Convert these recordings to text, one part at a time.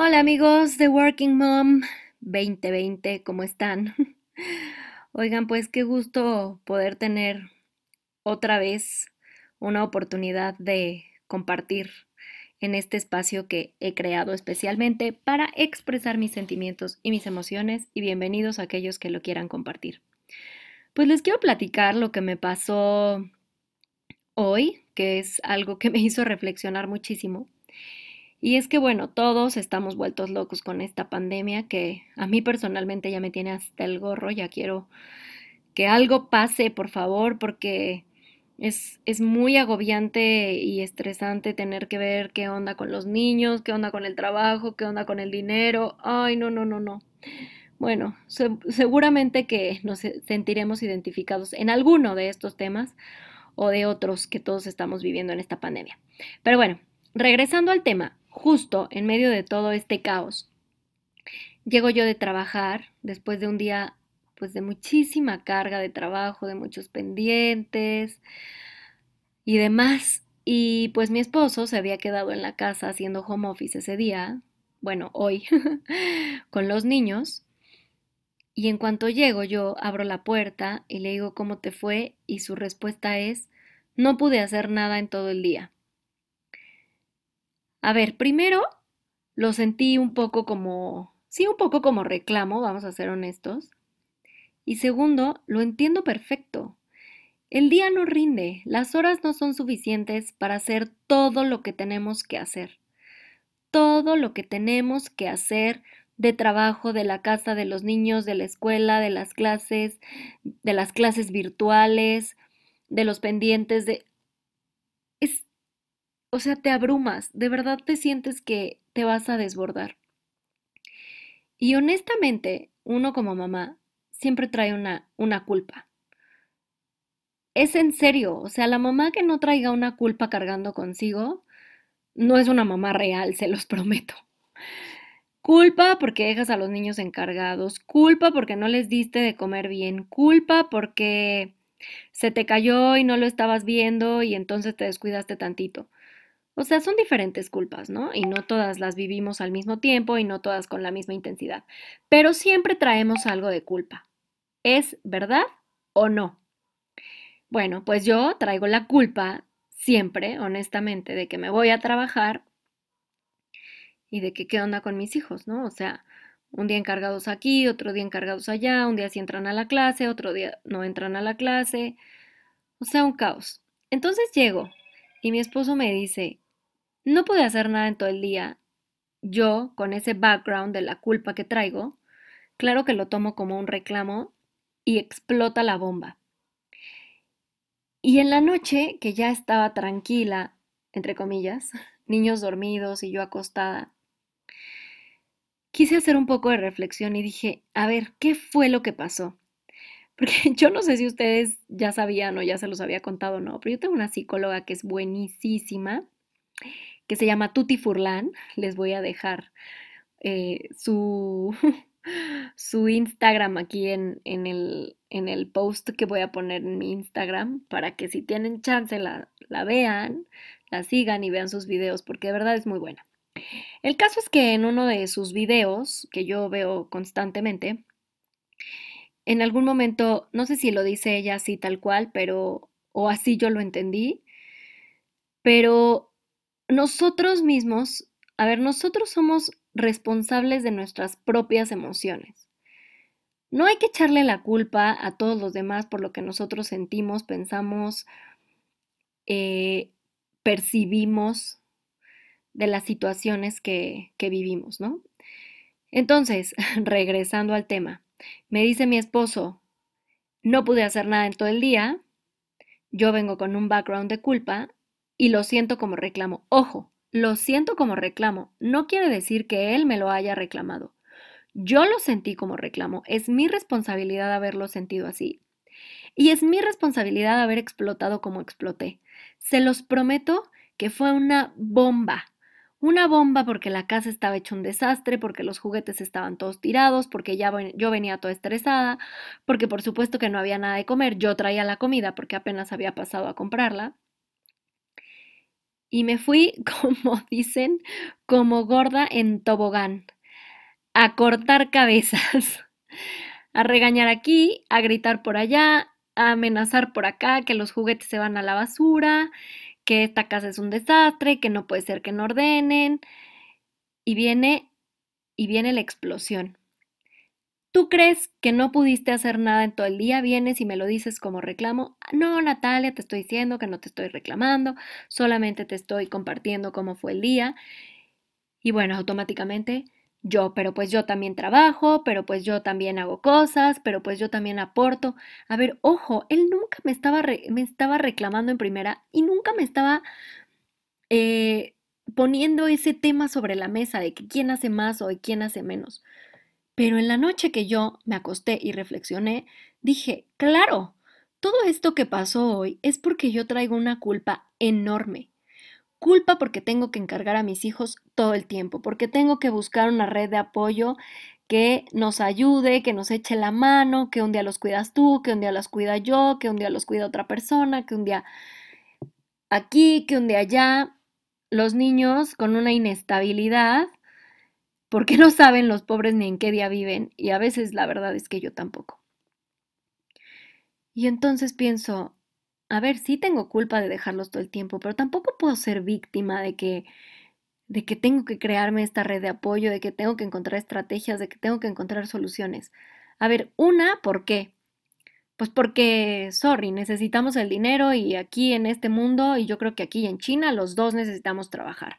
Hola amigos de Working Mom 2020, ¿cómo están? Oigan, pues qué gusto poder tener otra vez una oportunidad de compartir en este espacio que he creado especialmente para expresar mis sentimientos y mis emociones y bienvenidos a aquellos que lo quieran compartir. Pues les quiero platicar lo que me pasó hoy, que es algo que me hizo reflexionar muchísimo. Y es que, bueno, todos estamos vueltos locos con esta pandemia que a mí personalmente ya me tiene hasta el gorro, ya quiero que algo pase, por favor, porque es, es muy agobiante y estresante tener que ver qué onda con los niños, qué onda con el trabajo, qué onda con el dinero. Ay, no, no, no, no. Bueno, seguramente que nos sentiremos identificados en alguno de estos temas o de otros que todos estamos viviendo en esta pandemia. Pero bueno, regresando al tema, justo en medio de todo este caos, llego yo de trabajar después de un día pues de muchísima carga de trabajo, de muchos pendientes y demás. Y pues mi esposo se había quedado en la casa haciendo home office ese día, bueno, hoy, con los niños. Y en cuanto llego yo abro la puerta y le digo cómo te fue y su respuesta es, no pude hacer nada en todo el día. A ver, primero lo sentí un poco como, sí, un poco como reclamo, vamos a ser honestos. Y segundo, lo entiendo perfecto. El día no rinde, las horas no son suficientes para hacer todo lo que tenemos que hacer. Todo lo que tenemos que hacer de trabajo, de la casa, de los niños, de la escuela, de las clases, de las clases virtuales, de los pendientes, de o sea, te abrumas, de verdad te sientes que te vas a desbordar. Y honestamente, uno como mamá siempre trae una, una culpa. Es en serio, o sea, la mamá que no traiga una culpa cargando consigo no es una mamá real, se los prometo. Culpa porque dejas a los niños encargados, culpa porque no les diste de comer bien, culpa porque se te cayó y no lo estabas viendo y entonces te descuidaste tantito. O sea, son diferentes culpas, ¿no? Y no todas las vivimos al mismo tiempo y no todas con la misma intensidad. Pero siempre traemos algo de culpa. ¿Es verdad o no? Bueno, pues yo traigo la culpa siempre, honestamente, de que me voy a trabajar y de que qué onda con mis hijos, ¿no? O sea, un día encargados aquí, otro día encargados allá, un día sí entran a la clase, otro día no entran a la clase. O sea, un caos. Entonces llego y mi esposo me dice, no pude hacer nada en todo el día. Yo, con ese background de la culpa que traigo, claro que lo tomo como un reclamo y explota la bomba. Y en la noche, que ya estaba tranquila, entre comillas, niños dormidos y yo acostada, quise hacer un poco de reflexión y dije, a ver, ¿qué fue lo que pasó? Porque yo no sé si ustedes ya sabían o ya se los había contado no, pero yo tengo una psicóloga que es buenísima que se llama Tuti Furlan. Les voy a dejar eh, su, su Instagram aquí en, en, el, en, el, post que voy a poner en mi Instagram para que si tienen chance la, la vean, la sigan y vean sus videos porque de verdad es muy buena. El caso es que en uno de sus videos, que yo veo constantemente, en algún momento, no sé si lo dice ella así tal cual, pero, o así yo lo entendí, pero nosotros mismos, a ver, nosotros somos responsables de nuestras propias emociones. No hay que echarle la culpa a todos los demás por lo que nosotros sentimos, pensamos, eh, percibimos de las situaciones que, que vivimos, ¿no? Entonces, regresando al tema, me dice mi esposo, no pude hacer nada en todo el día, yo vengo con un background de culpa y lo siento como reclamo. Ojo, lo siento como reclamo. No quiere decir que él me lo haya reclamado. Yo lo sentí como reclamo. Es mi responsabilidad haberlo sentido así. Y es mi responsabilidad haber explotado como exploté. Se los prometo que fue una bomba. Una bomba porque la casa estaba hecha un desastre, porque los juguetes estaban todos tirados, porque ya yo venía toda estresada, porque por supuesto que no había nada de comer. Yo traía la comida porque apenas había pasado a comprarla. Y me fui, como dicen, como gorda en tobogán, a cortar cabezas, a regañar aquí, a gritar por allá, a amenazar por acá, que los juguetes se van a la basura, que esta casa es un desastre, que no puede ser que no ordenen. Y viene, y viene la explosión. ¿Tú crees que no pudiste hacer nada en todo el día? Vienes y me lo dices como reclamo. No, Natalia, te estoy diciendo que no te estoy reclamando, solamente te estoy compartiendo cómo fue el día. Y bueno, automáticamente yo, pero pues yo también trabajo, pero pues yo también hago cosas, pero pues yo también aporto. A ver, ojo, él nunca me estaba, me estaba reclamando en primera y nunca me estaba eh, poniendo ese tema sobre la mesa de que quién hace más o de quién hace menos. Pero en la noche que yo me acosté y reflexioné, dije, claro, todo esto que pasó hoy es porque yo traigo una culpa enorme. Culpa porque tengo que encargar a mis hijos todo el tiempo, porque tengo que buscar una red de apoyo que nos ayude, que nos eche la mano, que un día los cuidas tú, que un día los cuida yo, que un día los cuida otra persona, que un día aquí, que un día allá. Los niños con una inestabilidad, porque no saben los pobres ni en qué día viven, y a veces la verdad es que yo tampoco. Y entonces pienso, a ver, sí tengo culpa de dejarlos todo el tiempo, pero tampoco puedo ser víctima de que de que tengo que crearme esta red de apoyo, de que tengo que encontrar estrategias, de que tengo que encontrar soluciones. A ver, una, ¿por qué? Pues porque, sorry, necesitamos el dinero y aquí en este mundo, y yo creo que aquí en China, los dos necesitamos trabajar.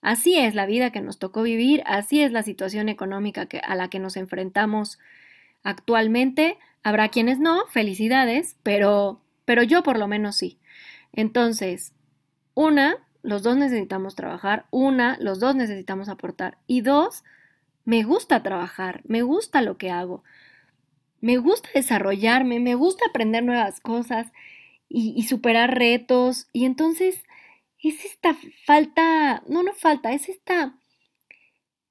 Así es la vida que nos tocó vivir, así es la situación económica a la que nos enfrentamos actualmente. Habrá quienes no, felicidades, pero pero yo por lo menos sí. Entonces, una, los dos necesitamos trabajar, una, los dos necesitamos aportar y dos, me gusta trabajar, me gusta lo que hago, me gusta desarrollarme, me gusta aprender nuevas cosas y, superar retos y entonces es esta falta, no, no falta, es esta,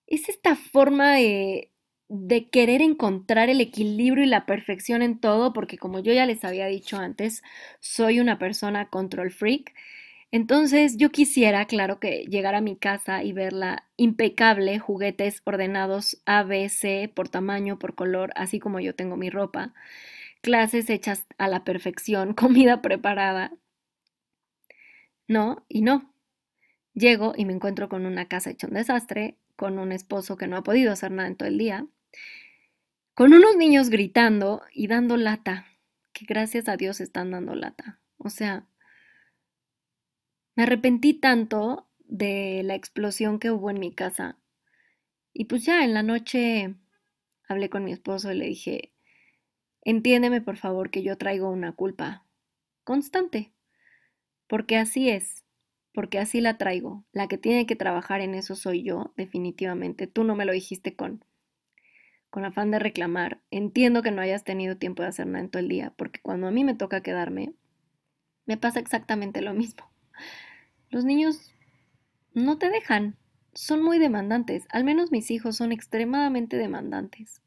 es esta forma de, de querer encontrar el equilibrio y la perfección en todo, porque como yo ya les había dicho antes, soy una persona control freak. Entonces yo quisiera, claro, que llegar a mi casa y verla impecable, juguetes ordenados A, B, C, por tamaño, por color, así como yo tengo mi ropa, clases hechas a la perfección, comida preparada. No, y no. Llego y me encuentro con una casa hecha un desastre, con un esposo que no ha podido hacer nada en todo el día, con unos niños gritando y dando lata, que gracias a Dios están dando lata. O sea, me arrepentí tanto de la explosión que hubo en mi casa. Y pues ya en la noche hablé con mi esposo y le dije, entiéndeme por favor que yo traigo una culpa constante, porque así es porque así la traigo. La que tiene que trabajar en eso soy yo, definitivamente. Tú no me lo dijiste con, con afán de reclamar. Entiendo que no hayas tenido tiempo de hacer nada en todo el día, porque cuando a mí me toca quedarme, me pasa exactamente lo mismo. Los niños no te dejan, son muy demandantes, al menos mis hijos son extremadamente demandantes.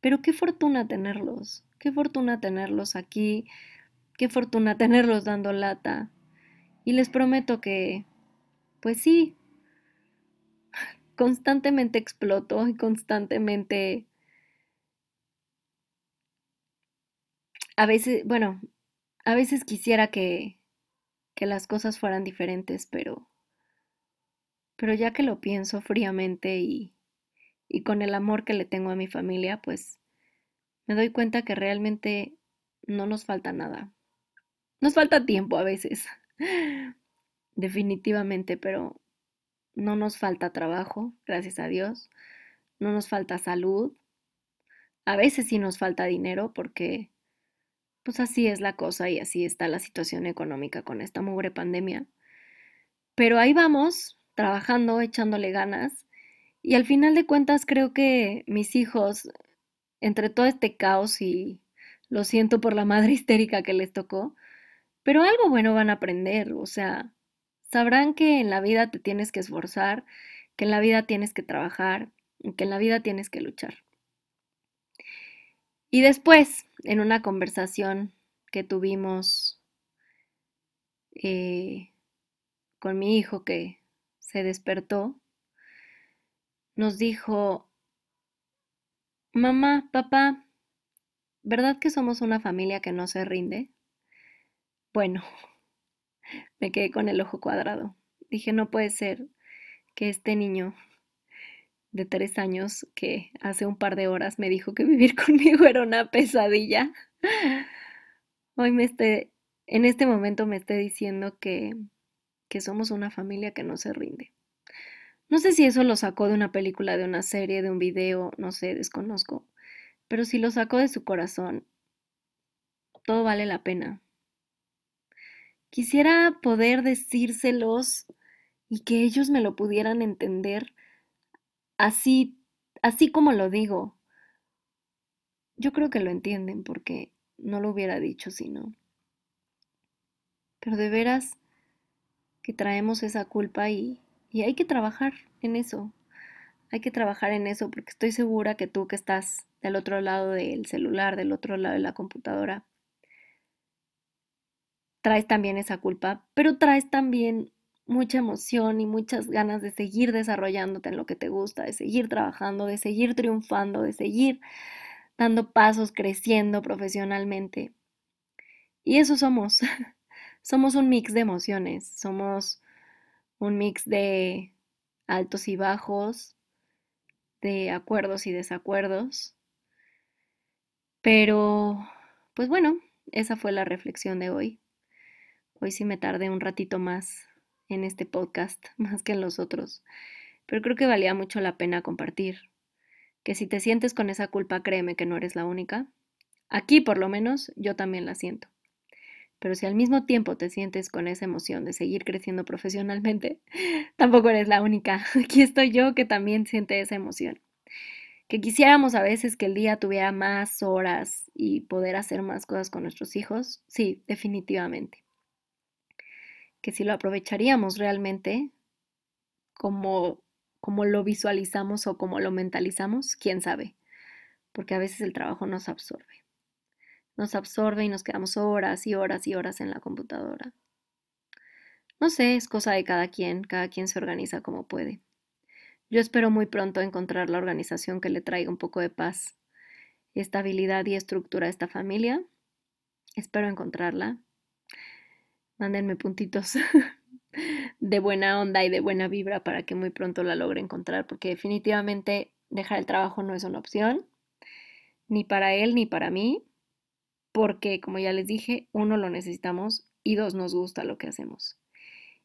Pero qué fortuna tenerlos, qué fortuna tenerlos aquí, qué fortuna tenerlos dando lata, y les prometo que, pues sí, constantemente exploto y constantemente... A veces, bueno, a veces quisiera que, que las cosas fueran diferentes, pero, pero ya que lo pienso fríamente y, y con el amor que le tengo a mi familia, pues me doy cuenta que realmente no nos falta nada. Nos falta tiempo a veces. Definitivamente, pero no nos falta trabajo, gracias a Dios. No nos falta salud. A veces sí nos falta dinero porque pues así es la cosa y así está la situación económica con esta mugre pandemia. Pero ahí vamos, trabajando, echándole ganas. Y al final de cuentas creo que mis hijos, entre todo este caos y lo siento por la madre histérica que les tocó, pero algo bueno van a aprender, o sea, sabrán que en la vida te tienes que esforzar, que en la vida tienes que trabajar, que en la vida tienes que luchar. Y después, en una conversación que tuvimos eh, con mi hijo que se despertó, nos dijo, mamá, papá, ¿verdad que somos una familia que no se rinde? Bueno, me quedé con el ojo cuadrado. Dije, no puede ser que este niño de tres años que hace un par de horas me dijo que vivir conmigo era una pesadilla, hoy me esté, en este momento me esté diciendo que, que somos una familia que no se rinde. No sé si eso lo sacó de una película, de una serie, de un video, no sé, desconozco. Pero si lo sacó de su corazón, todo vale la pena. Quisiera poder decírselos y que ellos me lo pudieran entender así, así como lo digo. Yo creo que lo entienden porque no lo hubiera dicho si no. Pero de veras que traemos esa culpa y, y hay que trabajar en eso. Hay que trabajar en eso porque estoy segura que tú que estás del otro lado del celular, del otro lado de la computadora, traes también esa culpa, pero traes también mucha emoción y muchas ganas de seguir desarrollándote en lo que te gusta, de seguir trabajando, de seguir triunfando, de seguir dando pasos, creciendo profesionalmente. Y eso somos. somos un mix de emociones, somos un mix de altos y bajos, de acuerdos y desacuerdos. Pero, pues bueno, esa fue la reflexión de hoy. Hoy sí me tardé un ratito más en este podcast, más que en los otros, pero creo que valía mucho la pena compartir. Que si te sientes con esa culpa, créeme que no eres la única. Aquí, por lo menos, yo también la siento. Pero si al mismo tiempo te sientes con esa emoción de seguir creciendo profesionalmente, tampoco eres la única. Aquí estoy yo que también siente esa emoción. Que quisiéramos a veces que el día tuviera más horas y poder hacer más cosas con nuestros hijos, sí, definitivamente. Que si lo aprovecharíamos realmente como, como lo visualizamos o como lo mentalizamos, quién sabe, porque a veces el trabajo nos absorbe nos absorbe y nos quedamos horas y horas y horas en la computadora. No sé, es cosa de cada quien, cada quien se organiza como puede. Yo espero muy pronto encontrar la organización que le traiga un poco de paz, estabilidad y estructura a esta familia. Espero encontrarla. Mándenme puntitos de buena onda y de buena vibra para que muy pronto la logre encontrar, porque definitivamente dejar el trabajo no es una opción, ni para él ni para mí porque, como ya les dije, uno lo necesitamos y dos nos gusta lo que hacemos.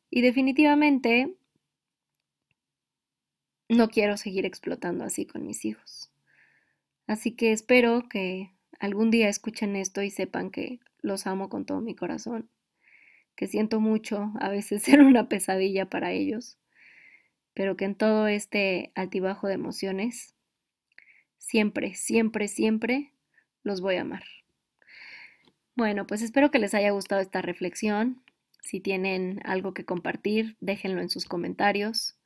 Y definitivamente no quiero seguir explotando así con mis hijos. Así que espero que algún día escuchen esto y sepan que los amo con todo mi corazón, que siento mucho a veces ser una pesadilla para ellos, pero que en todo este altibajo de emociones, siempre, siempre, siempre los voy a amar. Bueno, pues espero que les haya gustado esta reflexión. Si tienen algo que compartir, déjenlo en sus comentarios.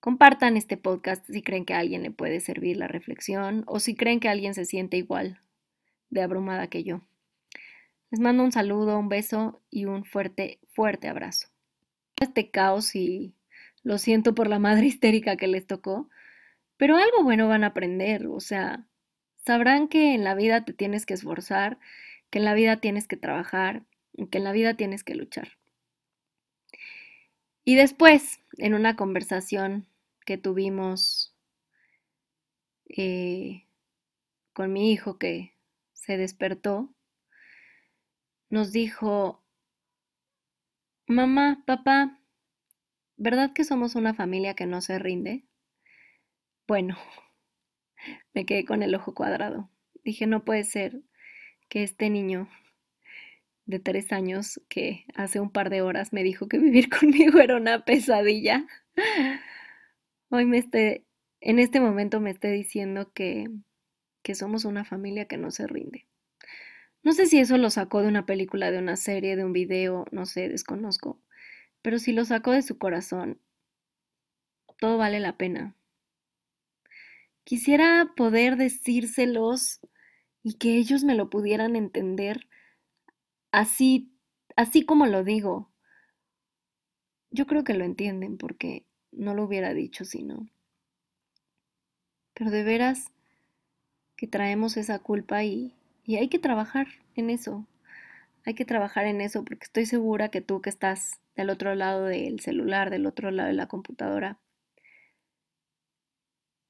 Compartan este podcast si creen que a alguien le puede servir la reflexión o si creen que alguien se siente igual de abrumada que yo. Les mando un saludo, un beso y un fuerte, fuerte abrazo. Este caos y lo siento por la madre histérica que les tocó, pero algo bueno van a aprender, o sea, sabrán que en la vida te tienes que esforzar que en la vida tienes que trabajar, que en la vida tienes que luchar. Y después, en una conversación que tuvimos eh, con mi hijo que se despertó, nos dijo, mamá, papá, ¿verdad que somos una familia que no se rinde? Bueno, me quedé con el ojo cuadrado. Dije, no puede ser que este niño de tres años que hace un par de horas me dijo que vivir conmigo era una pesadilla, hoy me esté, en este momento me esté diciendo que, que somos una familia que no se rinde. No sé si eso lo sacó de una película, de una serie, de un video, no sé, desconozco, pero si lo sacó de su corazón, todo vale la pena. Quisiera poder decírselos y que ellos me lo pudieran entender así, así como lo digo. yo creo que lo entienden porque no lo hubiera dicho si no. Pero de veras que traemos esa culpa y, y hay que trabajar en eso. Hay que trabajar en eso porque estoy segura que tú que estás del otro lado del celular, del otro lado de la computadora,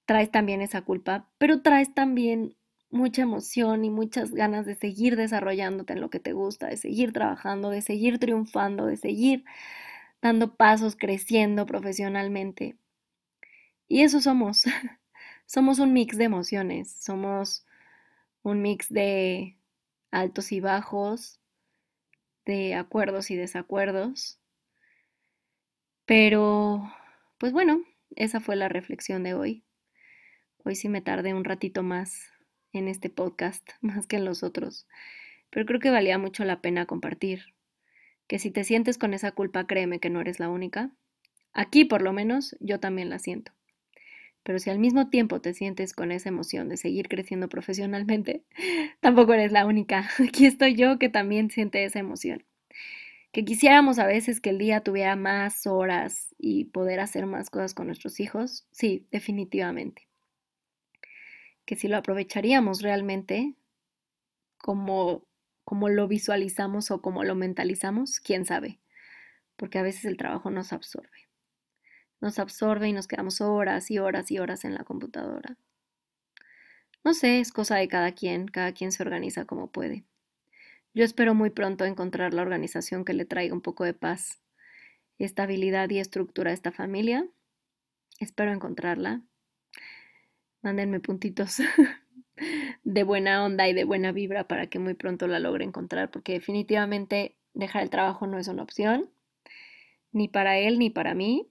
traes también esa culpa, pero traes también mucha emoción y muchas ganas de seguir desarrollándote en lo que te gusta, de seguir trabajando, de seguir triunfando, de seguir dando pasos, creciendo profesionalmente. Y eso somos. somos un mix de emociones, somos un mix de altos y bajos, de acuerdos y desacuerdos. Pero, pues bueno, esa fue la reflexión de hoy. Hoy sí me tardé un ratito más en este podcast, más que en los otros, pero creo que valía mucho la pena compartir. Que si te sientes con esa culpa, créeme que no eres la única. Aquí, por lo menos, yo también la siento. Pero si al mismo tiempo te sientes con esa emoción de seguir creciendo profesionalmente, tampoco eres la única. Aquí estoy yo que también siente esa emoción. Que quisiéramos a veces que el día tuviera más horas y poder hacer más cosas con nuestros hijos, sí, definitivamente que si lo aprovecharíamos realmente como, como lo visualizamos o como lo mentalizamos, quién sabe, porque a veces el trabajo nos absorbe. Nos absorbe y nos quedamos horas y horas y horas en la computadora. No sé, es cosa de cada quien, cada quien se organiza como puede. Yo espero muy pronto encontrar la organización que le traiga un poco de paz, estabilidad y estructura a esta familia. Espero encontrarla Mándenme puntitos de buena onda y de buena vibra para que muy pronto la logre encontrar, porque definitivamente dejar el trabajo no es una opción, ni para él ni para mí,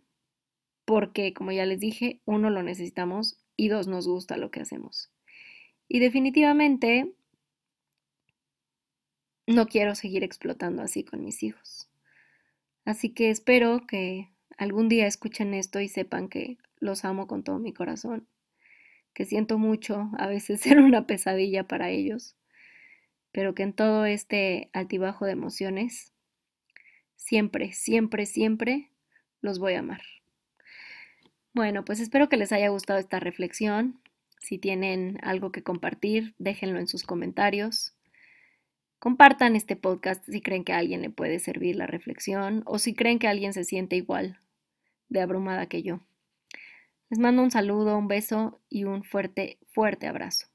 porque como ya les dije, uno lo necesitamos y dos nos gusta lo que hacemos. Y definitivamente no quiero seguir explotando así con mis hijos. Así que espero que algún día escuchen esto y sepan que los amo con todo mi corazón que siento mucho a veces ser una pesadilla para ellos, pero que en todo este altibajo de emociones, siempre, siempre, siempre los voy a amar. Bueno, pues espero que les haya gustado esta reflexión. Si tienen algo que compartir, déjenlo en sus comentarios. Compartan este podcast si creen que a alguien le puede servir la reflexión o si creen que alguien se siente igual de abrumada que yo. Les mando un saludo, un beso y un fuerte, fuerte abrazo.